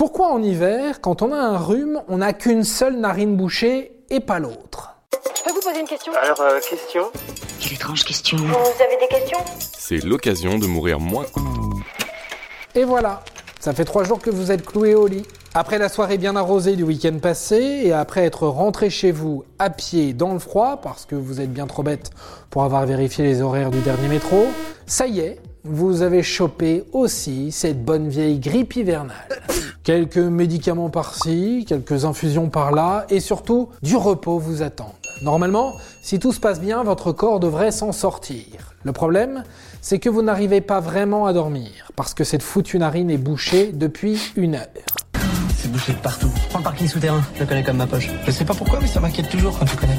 Pourquoi en hiver, quand on a un rhume, on n'a qu'une seule narine bouchée et pas l'autre? Je peux vous poser une question? Alors, euh, question? Quelle étrange question. Vous avez des questions? C'est l'occasion de mourir moins. Et voilà, ça fait trois jours que vous êtes cloué au lit. Après la soirée bien arrosée du week-end passé et après être rentré chez vous à pied dans le froid parce que vous êtes bien trop bête pour avoir vérifié les horaires du dernier métro, ça y est, vous avez chopé aussi cette bonne vieille grippe hivernale. Quelques médicaments par-ci, quelques infusions par-là et surtout du repos vous attendent. Normalement, si tout se passe bien, votre corps devrait s'en sortir. Le problème, c'est que vous n'arrivez pas vraiment à dormir parce que cette foutue narine est bouchée depuis une heure. C'est bouché de partout. Prends le parking souterrain, je le connais comme ma poche. Je sais pas pourquoi, mais ça m'inquiète toujours quand tu connais.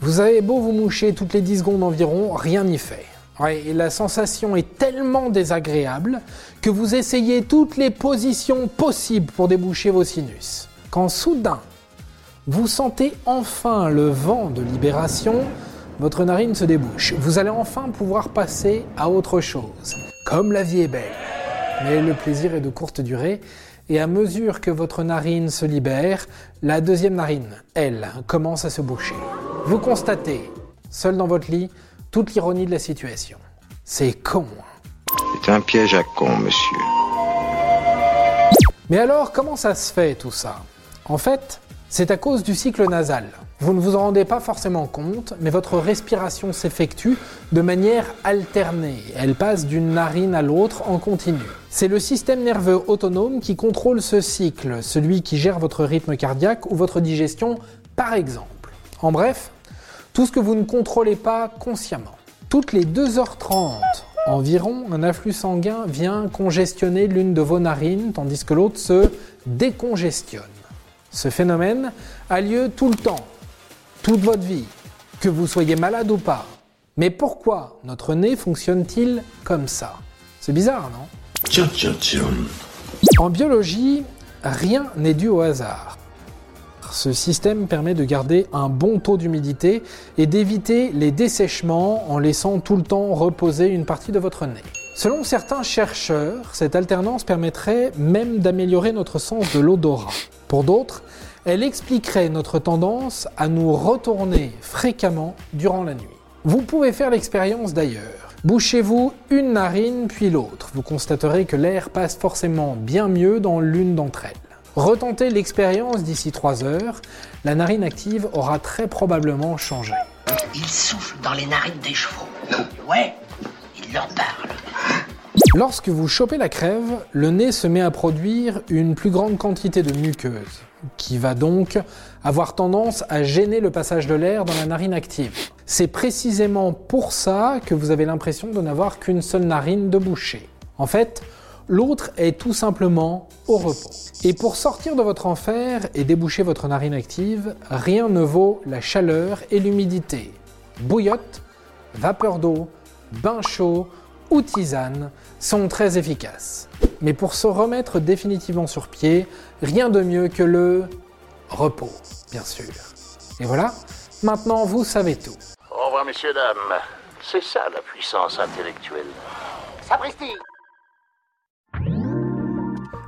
Vous avez beau vous moucher toutes les 10 secondes environ, rien n'y fait. Et la sensation est tellement désagréable que vous essayez toutes les positions possibles pour déboucher vos sinus. Quand soudain, vous sentez enfin le vent de libération, votre narine se débouche. Vous allez enfin pouvoir passer à autre chose. Comme la vie est belle. Mais le plaisir est de courte durée. Et à mesure que votre narine se libère, la deuxième narine, elle, commence à se boucher. Vous constatez, seul dans votre lit, toute l'ironie de la situation. C'est con. hein. C'est un piège à con, monsieur. Mais alors, comment ça se fait tout ça? En fait, c'est à cause du cycle nasal. Vous ne vous en rendez pas forcément compte, mais votre respiration s'effectue de manière alternée. Elle passe d'une narine à l'autre en continu. C'est le système nerveux autonome qui contrôle ce cycle, celui qui gère votre rythme cardiaque ou votre digestion, par exemple. En bref, tout ce que vous ne contrôlez pas consciemment. Toutes les 2h30 environ, un afflux sanguin vient congestionner l'une de vos narines, tandis que l'autre se décongestionne. Ce phénomène a lieu tout le temps, toute votre vie, que vous soyez malade ou pas. Mais pourquoi notre nez fonctionne-t-il comme ça? C'est bizarre, non? En biologie, rien n'est dû au hasard. Ce système permet de garder un bon taux d'humidité et d'éviter les dessèchements en laissant tout le temps reposer une partie de votre nez. Selon certains chercheurs, cette alternance permettrait même d'améliorer notre sens de l'odorat. Pour d'autres, elle expliquerait notre tendance à nous retourner fréquemment durant la nuit. Vous pouvez faire l'expérience d'ailleurs. Bouchez-vous une narine puis l'autre. Vous constaterez que l'air passe forcément bien mieux dans l'une d'entre elles. Retentez l'expérience d'ici 3 heures. La narine active aura très probablement changé. Il souffle dans les narines des chevaux. Ouais, il leur parle. Lorsque vous chopez la crève, le nez se met à produire une plus grande quantité de muqueuse, qui va donc avoir tendance à gêner le passage de l'air dans la narine active. C'est précisément pour ça que vous avez l'impression de n'avoir qu'une seule narine de bouchée. En fait, l'autre est tout simplement au repos. Et pour sortir de votre enfer et déboucher votre narine active, rien ne vaut la chaleur et l'humidité. Bouillotte, vapeur d'eau, bain chaud ou tisane sont très efficaces. Mais pour se remettre définitivement sur pied, rien de mieux que le repos, bien sûr. Et voilà, maintenant vous savez tout. Au revoir, messieurs, dames. C'est ça la puissance intellectuelle. Sapristi